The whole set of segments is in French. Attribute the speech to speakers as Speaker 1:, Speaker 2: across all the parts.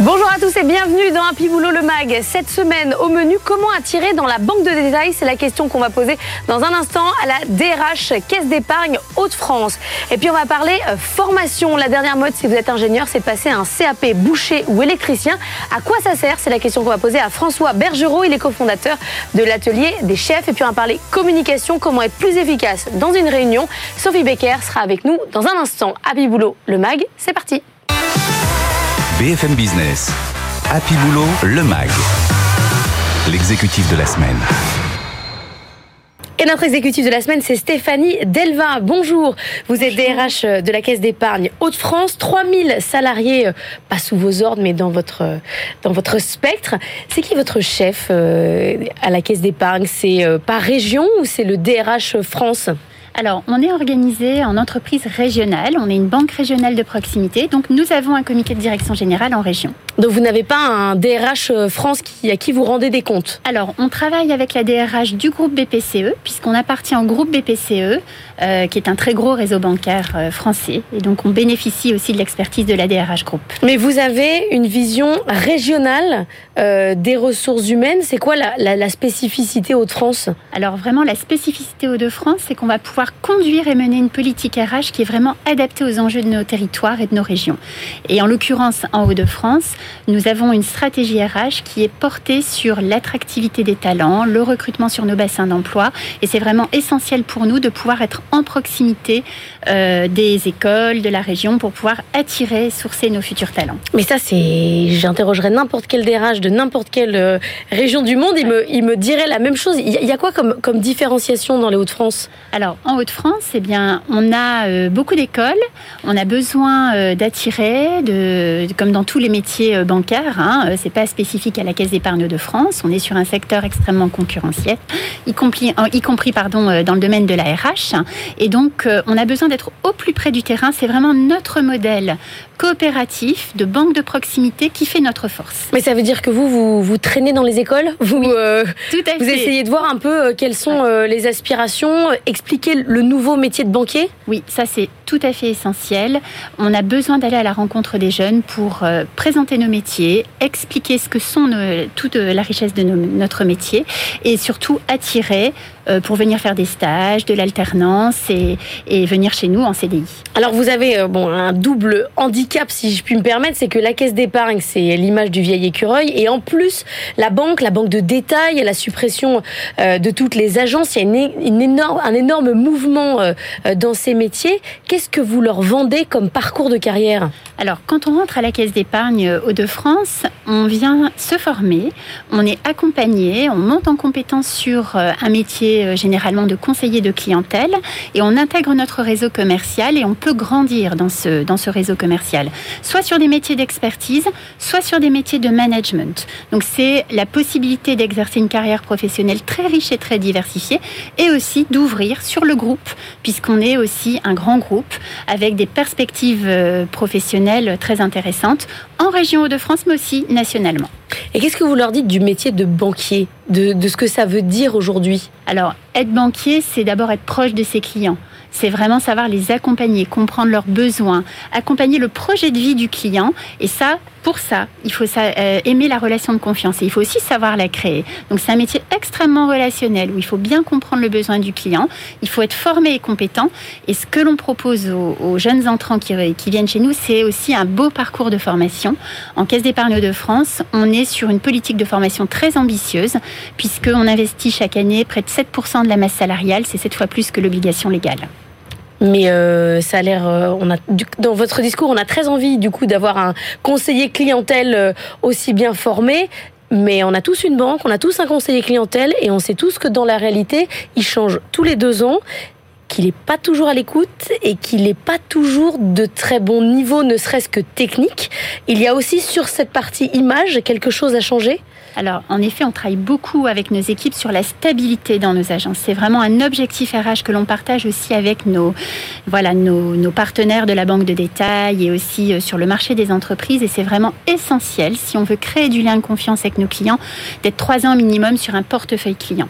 Speaker 1: Bonjour à tous et bienvenue dans Happy Boulot le Mag. Cette semaine au menu, comment attirer dans la banque de détail? C'est la question qu'on va poser dans un instant à la DRH Caisse d'épargne Hauts-de-France. Et puis on va parler euh, formation. La dernière mode, si vous êtes ingénieur, c'est de passer un CAP boucher ou électricien. À quoi ça sert? C'est la question qu'on va poser à François Bergerot. Il est cofondateur de l'atelier des chefs. Et puis on va parler communication, comment être plus efficace dans une réunion. Sophie Becker sera avec nous dans un instant. Happy Boulot le Mag, c'est parti.
Speaker 2: BFM Business. Happy Boulot, le MAG. L'exécutif de la semaine.
Speaker 1: Et notre exécutif de la semaine, c'est Stéphanie Delva. Bonjour. Vous êtes DRH de la Caisse d'épargne Hauts-de-France. 3000 salariés, euh, pas sous vos ordres, mais dans votre, euh, dans votre spectre. C'est qui votre chef euh, à la Caisse d'épargne? C'est par région ou c'est le DRH France?
Speaker 3: Alors, on est organisé en entreprise régionale. On est une banque régionale de proximité. Donc, nous avons un comité de direction générale en région.
Speaker 1: Donc, vous n'avez pas un DRH euh, France qui, à qui vous rendez des comptes
Speaker 3: Alors, on travaille avec la DRH du groupe BPCE, puisqu'on appartient au groupe BPCE, euh, qui est un très gros réseau bancaire euh, français. Et donc, on bénéficie aussi de l'expertise de la DRH Group.
Speaker 1: Mais vous avez une vision régionale des ressources humaines. C'est quoi la, la, la spécificité Hauts-de-France
Speaker 3: Alors, vraiment, la spécificité Hauts-de-France, c'est qu'on va pouvoir conduire et mener une politique RH qui est vraiment adaptée aux enjeux de nos territoires et de nos régions. Et en l'occurrence, en Hauts-de-France, nous avons une stratégie RH qui est portée sur l'attractivité des talents, le recrutement sur nos bassins d'emploi. Et c'est vraiment essentiel pour nous de pouvoir être en proximité euh, des écoles, de la région, pour pouvoir attirer, sourcer nos futurs talents.
Speaker 1: Mais ça, c'est, j'interrogerais n'importe quel DRH de n'importe quelle euh, région du monde, il me, il me dirait la même chose. Il y a quoi comme, comme différenciation dans les Hauts-de-France?
Speaker 3: Alors, en Hauts-de-France, eh bien, on a euh, beaucoup d'écoles. On a besoin euh, d'attirer, de, comme dans tous les métiers euh, bancaires. Hein, c'est pas spécifique à la Caisse d'épargne de France. On est sur un secteur extrêmement concurrentiel, y compris, y compris pardon, dans le domaine de la RH. Et donc, on a besoin d'être au plus près du terrain. C'est vraiment notre modèle coopératif de banque de proximité qui fait notre force.
Speaker 1: Mais ça veut dire que vous, vous, vous traînez dans les écoles? Vous, tout à vous essayez de voir un peu quelles sont les aspirations, expliquer le nouveau métier de banquier?
Speaker 3: Oui, ça c'est tout à fait essentiel. On a besoin d'aller à la rencontre des jeunes pour euh, présenter nos métiers, expliquer ce que sont toute la richesse de notre métier et surtout attirer pour venir faire des stages, de l'alternance et, venir chez nous en CDI.
Speaker 1: Alors vous avez euh, bon, un double handicap, si je puis me permettre, c'est que la caisse d'épargne, c'est l'image du vieil écureuil, et en plus, la banque, la banque de détail, la suppression euh, de toutes les agences, il y a une, énorme, un énorme mouvement dans ces métiers. Qu'est-ce que vous leur vendez comme parcours de carrière?
Speaker 3: Alors, quand on rentre à la caisse d'épargne Hauts-de-France, on vient se former, on est accompagné, on monte en compétence sur un métier euh, généralement de conseiller de clientèle et on intègre notre réseau commercial et on peut grandir dans ce, dans ce réseau commercial, soit sur des métiers d'expertise, soit sur des métiers de management. Donc c'est la possibilité d'exercer une carrière professionnelle très riche et très diversifiée et aussi d'ouvrir sur le groupe puisqu'on est aussi un grand groupe avec des perspectives euh, professionnelles très intéressantes en région Hauts-de-France mais aussi nationalement.
Speaker 1: Et qu'est-ce que vous leur dites du métier de banquier, de, ce que ça veut dire aujourd'hui?
Speaker 3: Alors, être banquier, c'est d'abord être proche de ses clients c'est vraiment savoir les accompagner, comprendre leurs besoins, accompagner le projet de vie du client. Et ça, pour ça, il faut euh, aimer la relation de confiance et il faut aussi savoir la créer. Donc c'est un métier extrêmement relationnel où il faut bien comprendre le besoin du client, il faut être formé et compétent. Et ce que l'on propose aux, jeunes entrants qui, qui viennent chez nous, c'est aussi un beau parcours de formation. En Caisse d'épargne de France, on est sur une politique de formation très ambitieuse puisqu'on investit chaque année près de 7% de la masse salariale, c'est sept fois plus que l'obligation légale.
Speaker 1: Mais euh, ça a l'air, euh, dans votre discours, on a très envie du coup d'avoir un conseiller clientèle euh, aussi bien formé. Mais on a tous une banque, on a tous un conseiller clientèle et on sait tous que dans la réalité, il change tous les deux ans qu'il n'est pas toujours à l'écoute et qu'il n'est pas toujours de très bon niveau, ne serait-ce que technique. Il y a aussi sur cette partie image quelque chose à changer?
Speaker 3: Alors, en effet, on travaille beaucoup avec nos équipes sur la stabilité dans nos agences. C'est vraiment un objectif RH que l'on partage aussi avec nos, voilà, nos, nos, partenaires de la banque de détail et aussi euh, sur le marché des entreprises. Et c'est vraiment essentiel, si on veut créer du lien de confiance avec nos clients, d'être trois ans minimum sur un portefeuille client.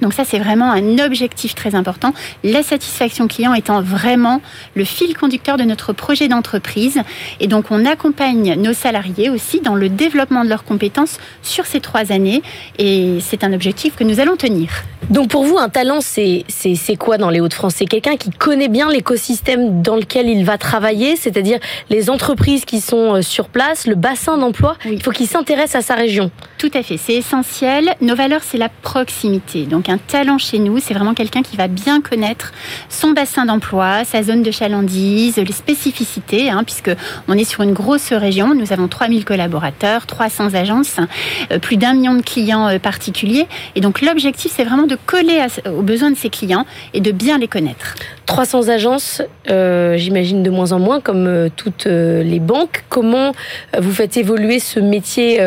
Speaker 3: Donc ça, c'est vraiment un objectif très important. La satisfaction client étant vraiment le fil conducteur de notre projet d'entreprise. Et donc, on accompagne nos salariés aussi dans le développement de leurs compétences sur ces trois années. Et c'est un objectif que nous allons tenir.
Speaker 1: Donc, pour vous, un talent, c'est quoi dans les Hauts-de-France? C'est quelqu'un qui connaît bien l'écosystème dans lequel il va travailler, c'est-à-dire les entreprises qui sont euh, sur place, le bassin d'emploi. Il faut qu'il s'intéresse à sa région.
Speaker 3: Tout à fait, c'est essentiel. Nos valeurs, c'est la proximité. Donc, un talent chez nous. C'est vraiment quelqu'un qui va bien connaître son bassin d'emploi, sa zone de chalandise, les spécificités, hein, puisque on est sur une grosse région. Nous avons 3000 collaborateurs, 300 agences, euh, plus d'un million de clients euh, particuliers. Et donc l'objectif, c'est vraiment de coller aux besoins de ces clients et de bien les connaître.
Speaker 1: 300 agences, euh, j'imagine de moins en moins, comme toutes les banques. Comment vous faites évoluer ce métier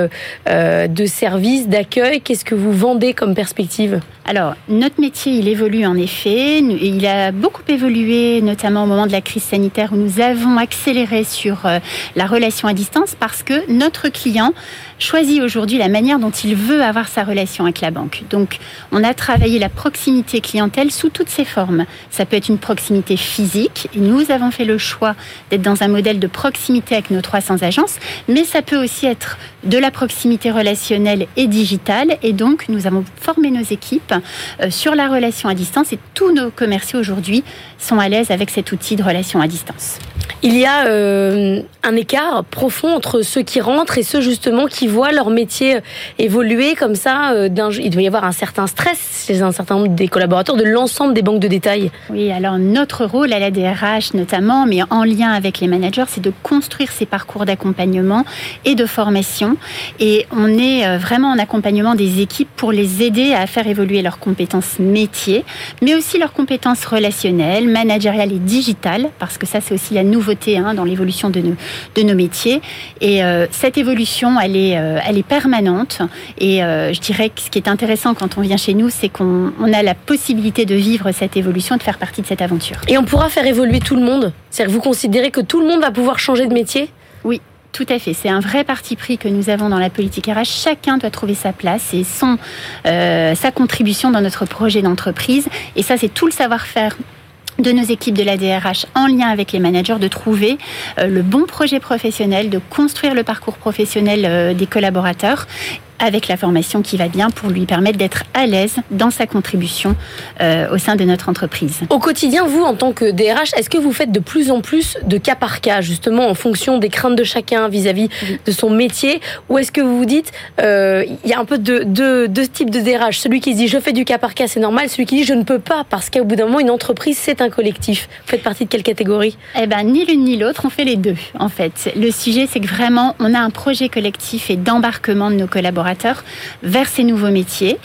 Speaker 1: de service, d'accueil? Qu'est-ce que vous vendez comme perspective?
Speaker 3: Alors, notre métier, il évolue en effet. Il a beaucoup évolué, notamment au moment de la crise sanitaire où nous avons accéléré sur euh, la relation à distance parce que notre client choisit aujourd'hui la manière dont il veut avoir sa relation avec la banque. Donc, on a travaillé la proximité clientèle sous toutes ses formes. Ça peut être une proximité physique, nous avons fait le choix d'être dans un modèle de proximité avec nos 300 agences, mais ça peut aussi être de la proximité relationnelle et digitale, et donc nous avons formé nos équipes sur la relation à distance, et tous nos commerciaux aujourd'hui sont à l'aise avec cet outil de relation à distance.
Speaker 1: Il y a euh, un écart profond entre ceux qui rentrent et ceux justement qui voient leur métier évoluer comme ça. Euh, il doit y avoir un certain stress chez un certain nombre des collaborateurs de l'ensemble des banques de détail.
Speaker 3: Oui, alors notre rôle à la DRH notamment, mais en lien avec les managers, c'est de construire ces parcours d'accompagnement et de formation. Et on est euh, vraiment en accompagnement des équipes pour les aider à faire évoluer leurs compétences métiers, mais aussi leurs compétences relationnelles, managériales et digitales, parce que ça c'est aussi la nouveauté hein, dans l'évolution de nos, métiers. Et euh, cette évolution, elle est, euh, permanente. Et euh, je dirais que ce qui est intéressant quand on vient chez nous, c'est qu'on on a la possibilité de vivre cette évolution, de faire partie de cette aventure.
Speaker 1: Et on pourra faire évoluer tout le monde? C'est-à-dire que vous considérez que tout le monde va pouvoir changer de métier?
Speaker 3: Tout à fait. C'est un vrai parti pris que nous avons dans la politique RH. Chacun doit trouver sa place et son, sa contribution dans notre projet d'entreprise. Et ça, c'est tout le savoir-faire de nos équipes de la DRH en lien avec les managers de trouver euh, le bon projet professionnel, de construire le parcours professionnel euh, des collaborateurs avec la formation qui va bien pour lui permettre d'être à l'aise dans sa contribution euh, au sein de notre entreprise.
Speaker 1: Au quotidien, vous, en tant que DRH, est-ce que vous faites de plus en plus de cas par cas, justement en fonction des craintes de chacun vis-à-vis de son métier? Ou est-ce que vous vous dites, euh, il y a un peu de deux types de DRH Celui qui se dit je fais du cas par cas, c'est normal. Celui qui dit je ne peux pas, parce qu'au bout d'un moment, une entreprise, c'est un collectif. Vous faites partie de quelle catégorie?
Speaker 3: Eh ben, ni l'une ni l'autre, on fait les deux, en fait. Le sujet, c'est que vraiment, on a un projet collectif et d'embarquement de nos collaborateurs vers ces nouveaux métiers.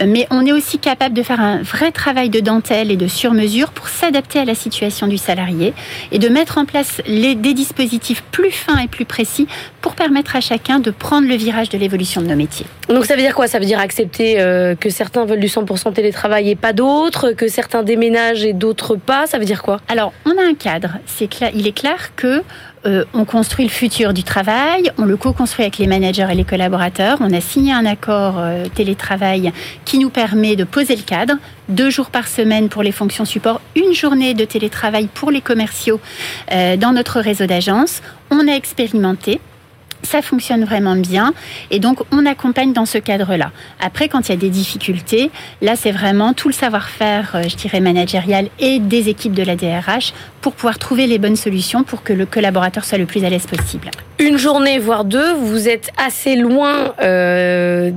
Speaker 3: Euh, mais on est aussi capable de faire un vrai travail de dentelle et de sur-mesure pour s'adapter à la situation du salarié et de mettre en place les, des dispositifs plus fins et plus précis pour permettre à chacun de prendre le virage de l'évolution de nos métiers.
Speaker 1: Donc ça veut dire quoi? Ça veut dire accepter euh, que certains veulent du 100% télétravail et pas d'autres, que certains déménagent et d'autres pas? Ça veut dire quoi?
Speaker 3: Alors on a un cadre. C'est clair, il est clair que euh, on construit le futur du travail, on le co-construit avec les managers et les collaborateurs. On a signé un accord euh, télétravail qui nous permet de poser le cadre. Deux jours par semaine pour les fonctions support, une journée de télétravail pour les commerciaux euh, dans notre réseau d'agences. On a expérimenté ça fonctionne vraiment bien et donc on accompagne dans ce cadre-là. Après, quand il y a des difficultés, là c'est vraiment tout le savoir-faire, euh, je dirais, managérial et des équipes de la DRH pour pouvoir trouver les bonnes solutions pour que le collaborateur soit le plus à l'aise possible.
Speaker 1: Une journée, voire deux, vous êtes assez loin euh,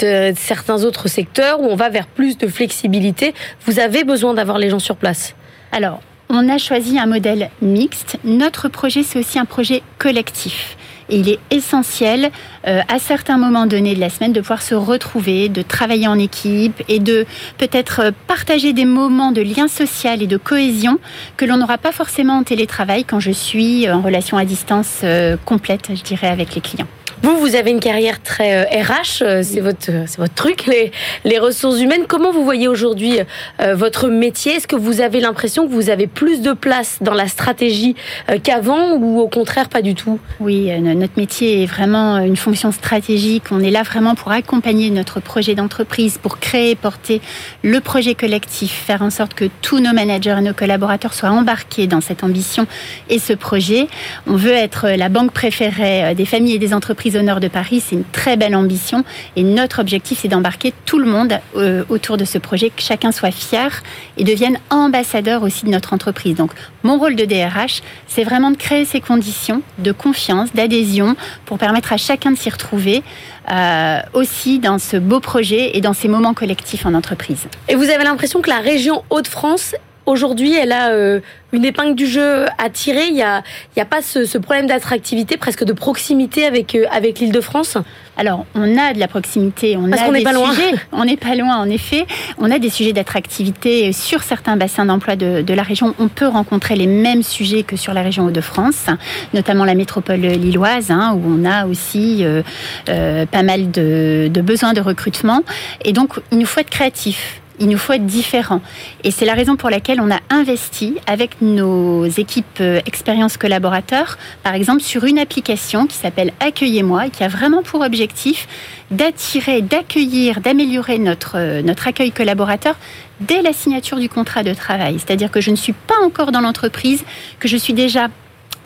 Speaker 1: de certains autres secteurs où on va vers plus de flexibilité. Vous avez besoin d'avoir les gens sur place.
Speaker 3: Alors, on a choisi un modèle mixte. Notre projet, c'est aussi un projet collectif. Et il est essentiel, euh, à certains moments donnés de la semaine, de pouvoir se retrouver, de travailler en équipe et de peut-être partager des moments de lien social et de cohésion que l'on n'aura pas forcément en télétravail quand je suis en relation à distance euh, complète, je dirais, avec les clients.
Speaker 1: Vous, vous avez une carrière très RH, euh, euh, c'est votre, c'est votre truc, les, les ressources humaines. Comment vous voyez aujourd'hui euh, votre métier? Est-ce que vous avez l'impression que vous avez plus de place dans la stratégie qu'avant ou au contraire pas du tout?
Speaker 3: Oui, notre métier est vraiment une fonction stratégique. On est là vraiment pour accompagner notre projet d'entreprise, pour créer, porter le projet collectif, faire en sorte que tous nos managers et nos collaborateurs soient embarqués dans cette ambition et ce projet. On veut être la banque préférée des familles et des entreprises nord de Paris, c'est une très belle ambition. Et notre objectif, c'est d'embarquer tout le monde euh, autour de ce projet, que chacun soit fier et devienne ambassadeur aussi de notre entreprise. Donc, mon rôle de DRH, c'est vraiment de créer ces conditions de confiance, d'adhésion, pour permettre à chacun de s'y retrouver euh, aussi dans ce beau projet et dans ces moments collectifs en entreprise.
Speaker 1: Et vous avez l'impression que la région Hauts-de-France aujourd'hui, elle a euh, une épingle du jeu à tirer. Il n'y a, y a pas ce, ce problème d'attractivité, presque de proximité avec, euh, avec l'Île-de-France
Speaker 3: Alors, on a de la proximité. On
Speaker 1: Parce
Speaker 3: a
Speaker 1: qu'on n'est pas loin.
Speaker 3: Sujets, on n'est pas loin, en effet. On a des sujets d'attractivité sur certains bassins d'emploi de, de, la région. On peut rencontrer les mêmes sujets que sur la région Hauts-de-France, notamment la métropole lilloise, hein, où on a aussi euh, pas mal de, de besoins de recrutement. Et donc, il nous faut être créatifs il nous faut être différents. Et c'est la raison pour laquelle on a investi avec nos équipes euh, expérience collaborateurs, par exemple, sur une application qui s'appelle Accueillez-moi et qui a vraiment pour objectif d'attirer, d'accueillir, d'améliorer notre, euh, notre accueil collaborateur dès la signature du contrat de travail. C'est-à-dire que je ne suis pas encore dans l'entreprise, que je suis déjà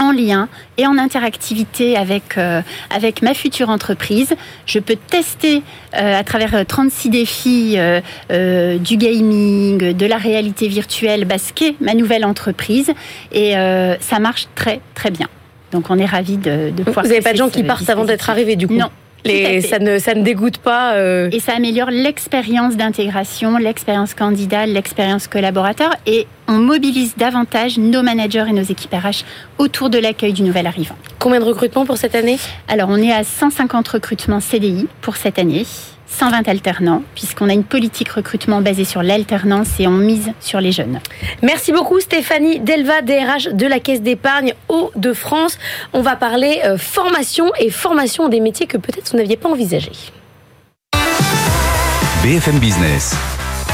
Speaker 3: en lien et en interactivité avec, euh, avec ma future entreprise. Je peux tester euh, à travers 36 euh, défis euh, du gaming, de la réalité virtuelle, ce qu'est ma nouvelle entreprise. Et ça marche très très bien. Donc on est ravis de, de pouvoir...
Speaker 1: Vous n'avez pas de gens qui partent avant d'être arrivés du coup?
Speaker 3: Non.
Speaker 1: Les, ça, ne, ça ne dégoûte pas. Euh...
Speaker 3: Et ça améliore l'expérience d'intégration, l'expérience candidat, l'expérience collaborateur. Et on mobilise davantage nos managers et nos équipes RH autour de l'accueil du nouvel arrivant.
Speaker 1: Combien de recrutements pour cette année?
Speaker 3: Alors, on est à 150 recrutements CDI pour cette année. 120 alternants, puisqu'on a une politique recrutement basée sur l'alternance et on mise sur les jeunes.
Speaker 1: Merci beaucoup Stéphanie Delva, DRH de la Caisse d'épargne Hauts-de-France. On va parler euh, formation et formation des métiers que peut-être vous n'aviez pas envisagés.
Speaker 2: BFM Business,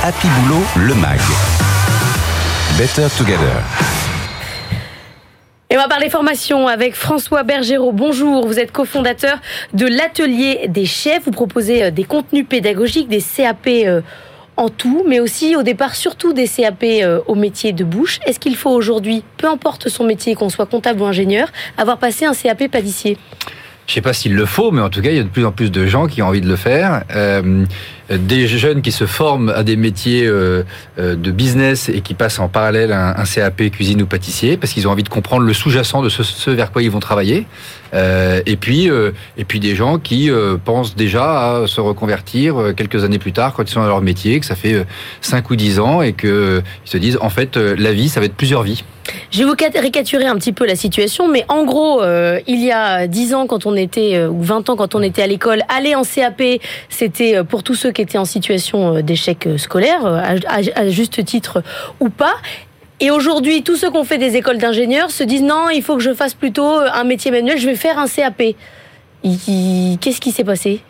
Speaker 2: Happy Boulot, le MAG. Better Together.
Speaker 1: On va parler formation avec François Bergerot. Bonjour, vous êtes cofondateur de l'Atelier des chefs. Vous proposez euh, des contenus pédagogiques, des CAP euh, en tout, mais aussi au départ surtout des CAP euh, au métier de bouche. Est-ce qu'il faut aujourd'hui, peu importe son métier, qu'on soit comptable ou ingénieur, avoir passé un CAP pâtissier?
Speaker 4: Je ne sais pas s'il le faut, mais en tout cas, il y a de plus en plus de gens qui ont envie de le faire. Des jeunes qui se forment à des métiers euh, de business et qui passent en parallèle un, CAP cuisine ou pâtissier parce qu'ils ont envie de comprendre le sous-jacent de ce, vers quoi ils vont travailler. Euh, et puis, euh, et puis des gens qui euh, pensent déjà à se reconvertir euh, quelques années plus tard quand ils sont dans leur métier, que ça fait 5 ou 10 ans et que ils se disent en fait la vie, ça va être plusieurs vies.
Speaker 1: Je vais vous caricaturer un petit peu la situation, mais en gros, euh, il y a 10 ans quand on était, euh, ou 20 ans quand on était à l'école, aller en CAP, c'était pour tous ceux qui étaient en situation d'échec scolaire, à, à, à, juste titre ou pas. Et aujourd'hui, tous ceux qui ont fait des écoles d'ingénieurs se disent non, il faut que je fasse plutôt un métier manuel, je vais faire un CAP. Qu'est-ce qui s'est passé?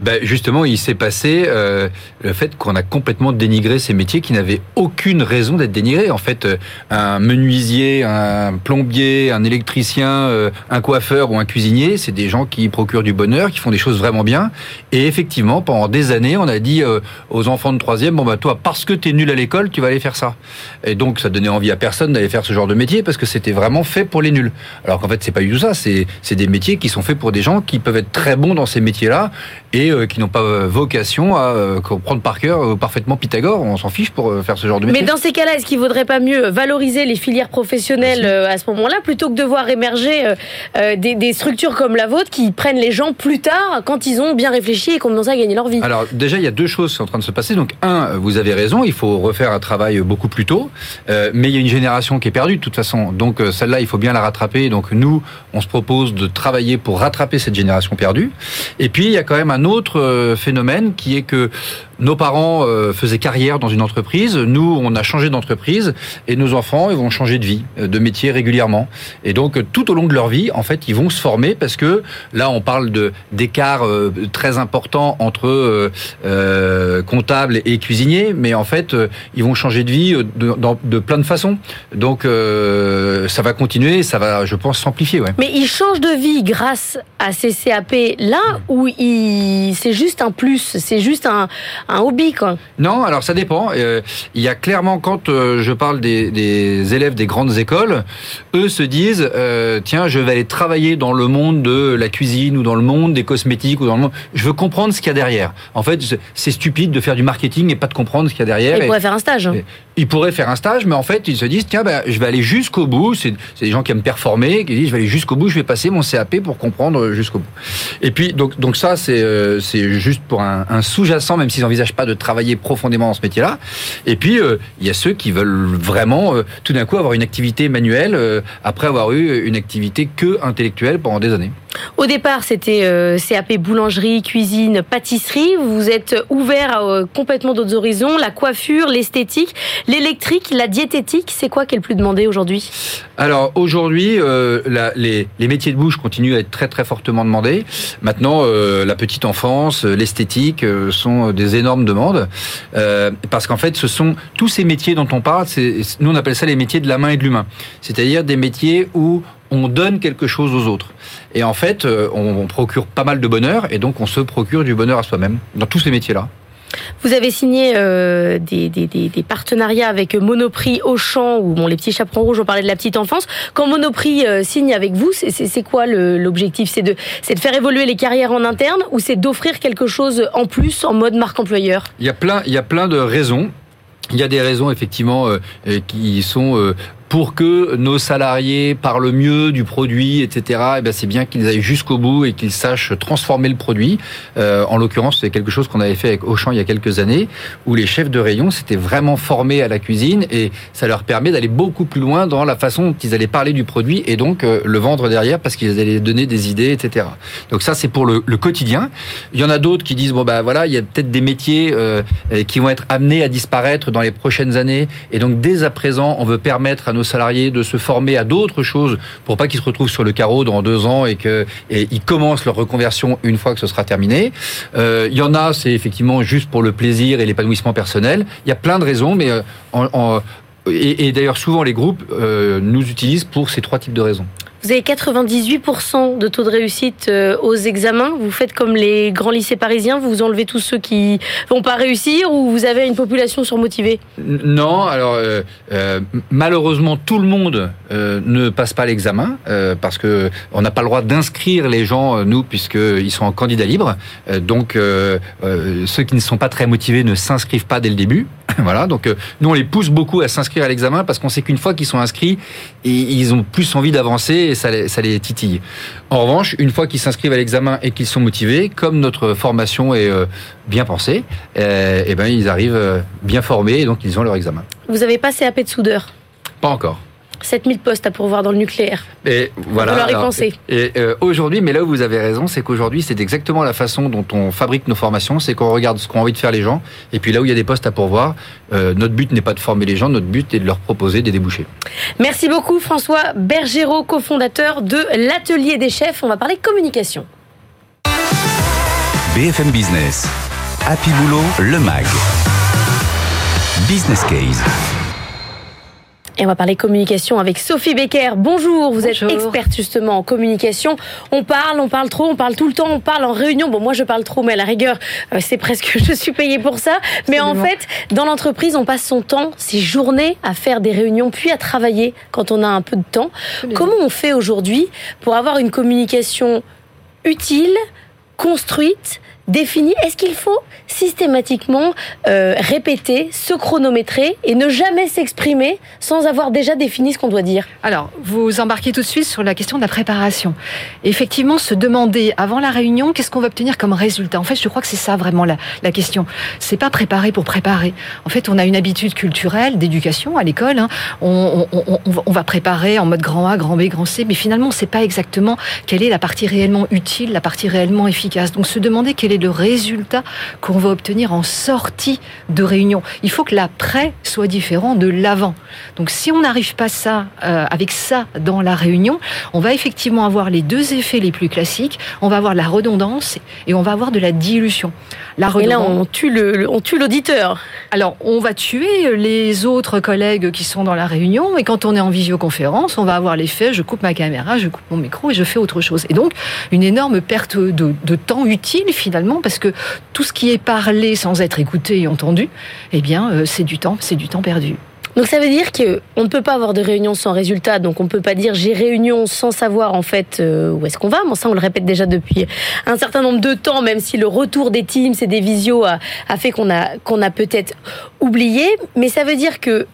Speaker 4: Ben justement, il s'est passé euh, le fait qu'on a complètement dénigré ces métiers qui n'avaient aucune raison d'être dénigrés. En fait, un menuisier, un plombier, un électricien, euh, un coiffeur ou un cuisinier, c'est des gens qui procurent du bonheur, qui font des choses vraiment bien. Et effectivement, pendant des années, on a dit euh, aux enfants de troisième, bon bah toi, parce que t'es nul à l'école, tu vas aller faire ça. Et donc, ça donnait envie à personne d'aller faire ce genre de métier parce que c'était vraiment fait pour les nuls. Alors qu'en fait, c'est pas du tout ça. C'est des métiers qui sont faits pour des gens qui peuvent être très bons dans ces métiers-là et et euh, qui n'ont pas euh, vocation à euh, comprendre par cœur parfaitement Pythagore. On s'en fiche pour faire ce genre de métier.
Speaker 1: Mais dans ces cas-là, est-ce qu'il vaudrait pas mieux valoriser les filières professionnelles à ce moment-là plutôt que de voir émerger des, des structures comme la vôtre qui prennent les gens plus tard quand ils ont bien réfléchi et commencé à gagner leur vie?
Speaker 4: Alors déjà, il y a deux choses qui sont en train de se passer. Donc un, vous avez raison, il faut refaire un travail beaucoup plus tôt, Euh, mais il y a une génération qui est perdue de toute façon. Donc euh, celle-là, il faut bien la rattraper. Donc nous, on se propose de travailler pour rattraper cette génération perdue. Et puis il y a quand même un autre euh, phénomène qui est que nos parents euh, faisaient carrière dans une entreprise, nous on a changé d'entreprise et nos enfants ils vont changer de vie, euh, de métier régulièrement. Et donc euh, tout au long de leur vie, en fait, ils vont se former parce que là on parle de d'écart euh, très important entre euh, euh, comptable et cuisinier, mais en fait ils vont changer de vie de, de plein de façons. Donc euh, ça va continuer, ça va, je pense, s'amplifier. Ouais.
Speaker 1: Mais ils changent de vie grâce à ces CAP là où ils... c'est juste un plus, c'est juste un, un hobby quoi.
Speaker 4: Non, alors ça dépend. Euh, il y a clairement, quand euh, je parle des, des élèves des grandes écoles, eux se disent, euh, tiens, je vais aller travailler dans le monde de la cuisine ou dans le monde des cosmétiques ou dans le monde. Je veux comprendre ce qu'il y a derrière. En fait, c'est- stupide de faire du marketing et pas de comprendre ce qu'il y a derrière.
Speaker 1: Ils
Speaker 4: Et-
Speaker 1: pourraient faire un stage. hein.
Speaker 4: et- ils pourraient faire un stage, mais en fait, ils se disent, tiens, ben, je vais aller jusqu'au bout. C'est des gens qui aiment performer, qui disent, je vais aller jusqu'au bout, je vais passer mon CAP pour comprendre jusqu'au bout. Et puis, donc, donc ça, c'est euh, c'est juste pour un, sous-jacent, même s'ils n'envisagent pas de travailler profondément dans ce métier-là. Et puis, euh, il y a ceux qui veulent vraiment, euh, tout d'un coup, avoir une activité manuelle euh, après avoir eu une activité que intellectuelle pendant des années.
Speaker 1: Au départ, c'était euh, CAP boulangerie, cuisine, pâtisserie. Vous êtes ouvert à euh, complètement d'autres horizons. La coiffure, l'esthétique, l'électrique, la diététique. C'est quoi qui est le plus demandé aujourd'hui?
Speaker 4: Alors aujourd'hui, euh, les, les métiers de bouche continuent à être très très fortement demandés. Maintenant, euh, la petite enfance, euh, l'esthétique euh, sont des énormes demandes euh, parce qu'en fait, ce sont tous ces métiers dont on parle. Nous, on appelle ça les métiers de la main et de l'humain, c'est-à-dire des métiers où on donne quelque chose aux autres. Et en fait, euh, on procure pas mal de bonheur et donc on se procure du bonheur à soi-même dans tous ces métiers-là.
Speaker 1: Vous avez signé euh, des, partenariats avec Monoprix, Auchan ou bon, les petits chaperons rouges, on parlait de la petite enfance. Quand Monoprix euh, signe avec vous, c'est- quoi l'objectif? C'est de, faire évoluer les carrières en interne ou c'est d'offrir quelque chose en plus en mode marque employeur?
Speaker 4: Il y a plein, de raisons. Il y a des raisons effectivement euh, euh, qui sont euh, pour que nos salariés parlent mieux du produit, etc. Et ben c'est bien qu'ils aillent jusqu'au bout et qu'ils sachent transformer le produit. Euh, en l'occurrence, c'est quelque chose qu'on avait fait avec Auchan il y a quelques années, où les chefs de rayon s'étaient vraiment formés à la cuisine et ça leur permet d'aller beaucoup plus loin dans la façon dont ils allaient parler du produit et donc euh, le vendre derrière parce qu'ils allaient donner des idées, etc. Donc ça, c'est pour le, le quotidien. Il y en a d'autres qui disent bon bah voilà, il y a peut-être des métiers euh, qui vont être amenés à disparaître dans les prochaines années, et donc dès à présent, on veut permettre à nos salariés de se former à d'autres choses pour pas qu'ils se retrouvent sur le carreau dans deux ans et que et ils commencent leur reconversion une fois que ce sera terminé. Euh, il y en a, c'est effectivement juste pour le plaisir et l'épanouissement personnel. Il y a plein de raisons, mais euh, en, et d'ailleurs souvent les groupes euh, nous utilisent pour ces trois types de raisons.
Speaker 1: Vous avez 98% de taux de réussite euh, aux examens. Vous faites comme les grands lycées parisiens, vous enlevez tous ceux qui vont pas réussir ou vous avez une population surmotivée?
Speaker 4: Non, alors euh, euh, malheureusement tout le monde ne passe pas l'examen parce que on n'a pas le droit d'inscrire les gens nous puisqu'ils sont en candidat libre. Donc ceux qui ne sont pas très motivés ne s'inscrivent pas dès le début. voilà, donc euh, nous on les pousse beaucoup à s'inscrire à l'examen parce qu'on sait qu'une fois qu'ils sont inscrits, et ils ont plus envie d'avancer et ça les, ça les titille. En revanche, une fois qu'ils s'inscrivent à l'examen et qu'ils sont motivés, comme notre formation est euh, bien pensée, euh, eh ben ils arrivent euh, bien formés et donc ils ont leur examen.
Speaker 1: Vous avez pas CAP de soudeur
Speaker 4: Pas encore.
Speaker 1: 7000 postes à pourvoir dans le nucléaire.
Speaker 4: Et voilà.
Speaker 1: y penser.
Speaker 4: Et euh, aujourd'hui, mais là où vous avez raison, c'est qu'aujourd'hui, c'est exactement la façon dont on fabrique nos formations, c'est qu'on regarde ce qu'ont envie de faire les gens, et puis là où il y a des postes à pourvoir, euh, notre but n'est pas de former les gens, notre but est de leur proposer des débouchés.
Speaker 1: Merci beaucoup François Bergerot, cofondateur de l'Atelier des chefs. On va parler communication.
Speaker 2: BFM Business. Happy Boulot, le MAG. Business Case.
Speaker 1: Et on va parler communication avec Sophie Becker. Bonjour, vous êtes experte justement en communication. On parle, on parle trop, on parle tout le temps, on parle en réunion. Bon, moi je parle trop, mais à la rigueur, euh, c'est presque, je suis payée pour ça. Mais en fait, dans l'entreprise, on passe son temps, ses journées à faire des réunions, puis à travailler quand on a un peu de temps. Comment on fait aujourd'hui pour avoir une communication utile, construite, défini. Est-ce qu'il faut systématiquement euh, répéter, se chronométrer et ne jamais s'exprimer sans avoir déjà défini ce qu'on doit dire?
Speaker 5: Alors, vous embarquez tout de suite sur la question de la préparation. Effectivement, se demander avant la réunion qu'est-ce qu'on va obtenir comme résultat? En fait, je crois que c'est ça vraiment la, la question. C'est pas préparer pour préparer. En fait, on a une habitude culturelle d'éducation à l'école. Hein. On, on, va préparer en mode grand A, grand B, grand C, mais finalement, on ne sait pas exactement quelle est la partie réellement utile, la partie réellement efficace. Donc, se demander quel est le résultat qu'on va obtenir en sortie de réunion. Il faut que l'après soit différent de l'avant. Donc, si on n'arrive pas ça euh, avec ça dans la réunion, on va effectivement avoir les deux effets les plus classiques. On va avoir la redondance et on va avoir de la dilution.
Speaker 1: La redondance. Et là, on tue le, on tue l'auditeur.
Speaker 5: Alors, on va tuer les autres collègues qui sont dans la réunion. Et quand on est en visioconférence, on va avoir l'effet je coupe ma caméra, je coupe mon micro et je fais autre chose. Et donc, une énorme perte de, de temps utile finalement, parce que tout ce qui est parlé sans être écouté et entendu, eh bien, euh, c'est du temps, c'est du temps perdu.
Speaker 1: Donc ça veut dire qu'on ne peut pas avoir de réunion sans résultat, donc on ne peut pas dire j'ai réunion sans savoir en fait euh, où est-ce qu'on va. Bon ça on le répète déjà depuis un certain nombre de temps, même si le retour des teams et des visios a, a fait qu'on a qu'on a peut-être oublié. Mais ça veut dire que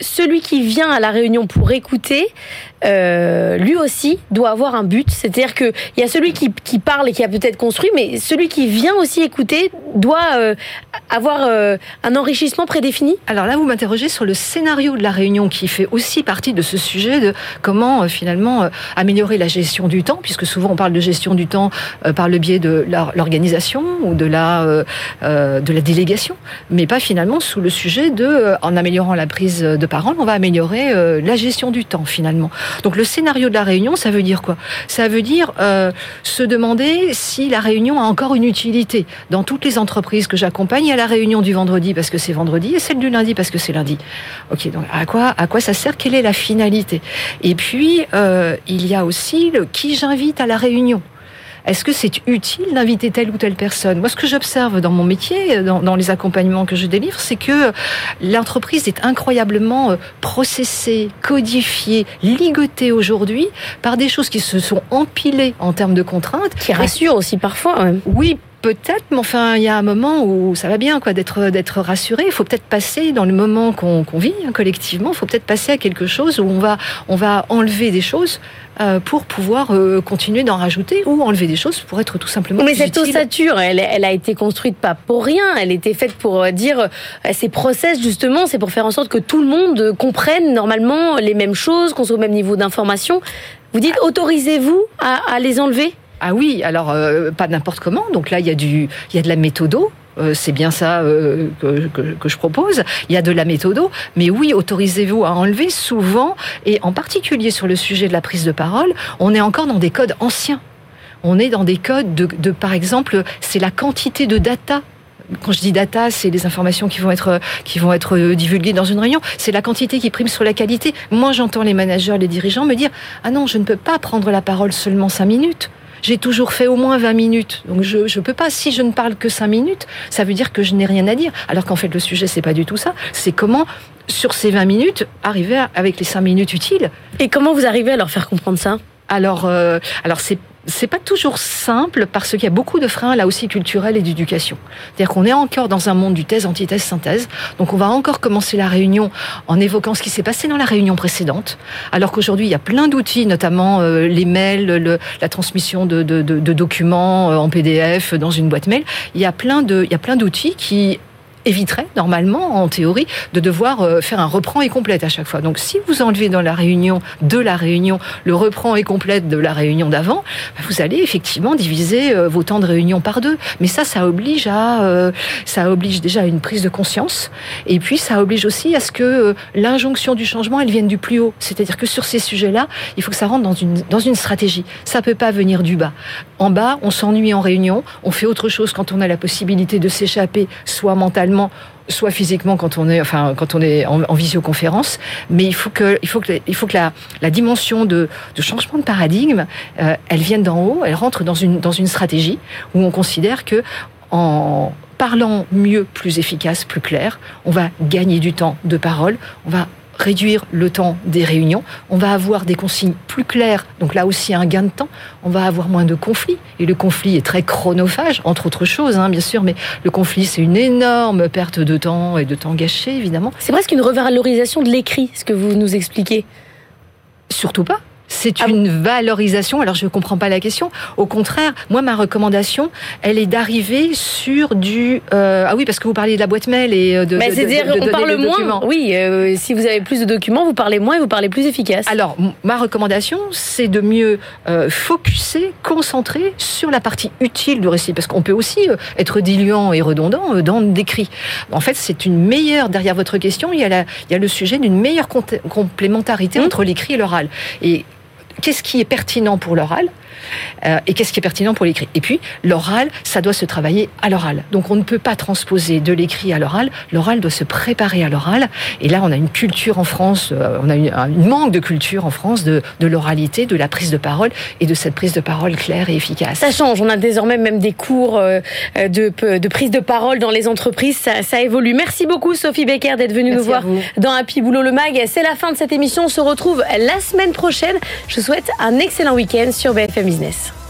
Speaker 1: celui qui vient à la réunion pour écouter, euh, lui aussi doit avoir un but. C'est-à-dire qu'il y a celui qui, qui, parle et qui a peut-être construit, mais celui qui vient aussi écouter doit euh, avoir euh, un enrichissement prédéfini.
Speaker 5: Alors là, vous m'interrogez sur le scénario de la réunion qui fait aussi partie de ce sujet de comment euh, finalement euh, améliorer la gestion du temps, puisque souvent on parle de gestion du temps par le biais de l'organisation ou de la, de la délégation, mais pas finalement sous le sujet de, en améliorant la prise de parole, on va améliorer la gestion du temps finalement. Donc le scénario de la réunion, ça veut dire quoi? Ça veut dire euh, se demander si la réunion a encore une utilité. Dans toutes les entreprises que j'accompagne, il y a la réunion du vendredi parce que c'est vendredi et celle du lundi parce que c'est lundi. Ok, donc à quoi à quoi ça sert? Quelle est la finalité? Et puis euh, il y a aussi le qui j'invite à la réunion. Est-ce que c'est utile d'inviter telle ou telle personne? Moi, ce que j'observe dans mon métier, dans, dans, les accompagnements que je délivre, c'est que l'entreprise est incroyablement euh, processée, codifiée, ligotée aujourd'hui par des choses qui se sont empilées en termes de contraintes.
Speaker 1: Qui rassurent aussi parfois.
Speaker 5: Oui, Peut-être, mais enfin, il y a un moment où ça va bien, quoi, d'être d'être rassuré. Il faut peut-être passer dans le moment qu'on vit hein, collectivement. Il faut peut-être passer à quelque chose où on va on va enlever des choses euh, pour pouvoir euh, continuer d'en rajouter ou enlever des choses pour être tout simplement.
Speaker 1: Mais cette ossature, elle, elle a été construite pas pour rien. Elle était faite pour euh, dire ces process justement, c'est pour faire en sorte que tout le monde comprenne normalement les mêmes choses, qu'on soit au même niveau d'information. Vous dites, autorisez-vous à, à les enlever?
Speaker 5: Ah oui, alors euh, pas n'importe comment. Donc là, il y a du, il y a de la méthodo. Euh, c'est bien ça euh, que, je propose. Il y a de la méthodo, mais oui, autorisez-vous à enlever souvent, et en particulier sur le sujet de la prise de parole, on est encore dans des codes anciens. On est dans des codes de, de par exemple, c'est la quantité de data quand je dis data, c'est les informations qui vont être qui vont être divulguées dans une réunion. C'est la quantité qui prime sur la qualité. Moi, j'entends les managers, les dirigeants me dire ah non, je ne peux pas prendre la parole seulement cinq minutes j'ai toujours fait au moins 20 minutes. Donc je ne peux pas, si je ne parle que 5 minutes, ça veut dire que je n'ai rien à dire. Alors qu'en fait, le sujet, c'est pas du tout ça. C'est comment, sur ces 20 minutes, arriver avec les 5 minutes utiles.
Speaker 1: Et comment vous arrivez à leur faire comprendre ça?
Speaker 5: Alors, euh, alors c'est c'est pas toujours simple parce qu'il y a beaucoup de freins là aussi culturels et d'éducation. C'est-à-dire qu'on est encore dans un monde du thèse, antithèse, synthèse. Donc on va encore commencer la réunion en évoquant ce qui s'est passé dans la réunion précédente, alors qu'aujourd'hui il y a plein d'outils, notamment euh, les mails, la transmission de, documents euh, en PDF dans une boîte mail. Il y a plein il y a plein d'outils qui éviterait normalement, en théorie, de devoir euh, faire un reprend et complète à chaque fois. Donc si vous enlevez dans la réunion de la réunion le reprend et complète de la réunion d'avant, bah, vous allez effectivement diviser euh, vos temps de réunion par deux. Mais ça, ça oblige à, euh, ça oblige déjà à une prise de conscience. Et puis ça oblige aussi à ce que l'injonction du changement, elle vienne du plus haut. C'est-à-dire que sur ces sujets-là, il faut que ça rentre dans une dans une stratégie. Ça peut pas venir du bas. En bas, on s'ennuie en réunion, on fait autre chose quand on a la possibilité de s'échapper, soit mentalement soit physiquement quand on est, en, visioconférence, mais il faut que, la, dimension de, de, changement de paradigme, euh, elle vienne d'en haut, elle rentre dans une, dans une stratégie où on considère que en parlant mieux, plus efficace, plus clair, on va gagner du temps de parole, on va réduire le temps des réunions, on va avoir des consignes plus claires, donc là aussi un gain de temps, on va avoir moins de conflits, et le conflit est très chronophage, entre autres choses, hein, bien sûr, mais le conflit c'est une énorme perte de temps et de temps gâché, évidemment.
Speaker 1: C'est presque une revalorisation de l'écrit, ce que vous nous expliquez.
Speaker 5: Surtout pas. C'est
Speaker 1: Ah
Speaker 5: une valorisation. Alors je ne comprends pas la question. Au contraire, moi ma recommandation, elle est d'arriver sur du euh, ah oui parce que vous parliez de la boîte mail et euh, de.
Speaker 1: Mais c'est-à-dire, on parle
Speaker 5: le
Speaker 1: moins. Oui, euh, si vous avez plus de documents, vous parlez moins et vous parlez plus efficace.
Speaker 5: Alors, ma recommandation, c'est de mieux euh, focuser, concentrer sur la partie utile du récit, parce qu'on peut aussi euh, être diluant et redondant euh, dans décrit. En fait, c'est une meilleure, derrière votre question, il y a, la- il y a le sujet d'une meilleure complémentarité
Speaker 1: Mmh.
Speaker 5: entre l'écrit et l'oral. Et qu'est-ce qui est pertinent pour l'oral? Euh, et qu'est-ce qui est pertinent pour l'écrit? Et puis, l'oral, ça doit se travailler à l'oral. Donc, on ne peut pas transposer de l'écrit à l'oral. L'oral doit se préparer à l'oral. Et là, on a une culture en France, euh, on a une, un manque de culture en France de, de l'oralité, de la prise de parole et de cette prise de parole claire et efficace.
Speaker 1: Ça change. On a désormais même des cours euh, de, de prise de parole dans les entreprises. Ça, ça évolue. Merci beaucoup, Sophie Becker, d'être venue nous
Speaker 5: Merci
Speaker 1: voir
Speaker 5: vous.
Speaker 1: dans Happy Boulot le Mag. C'est la fin de cette émission. On se retrouve la semaine prochaine. Je vous souhaite un excellent week-end sur BFM Business.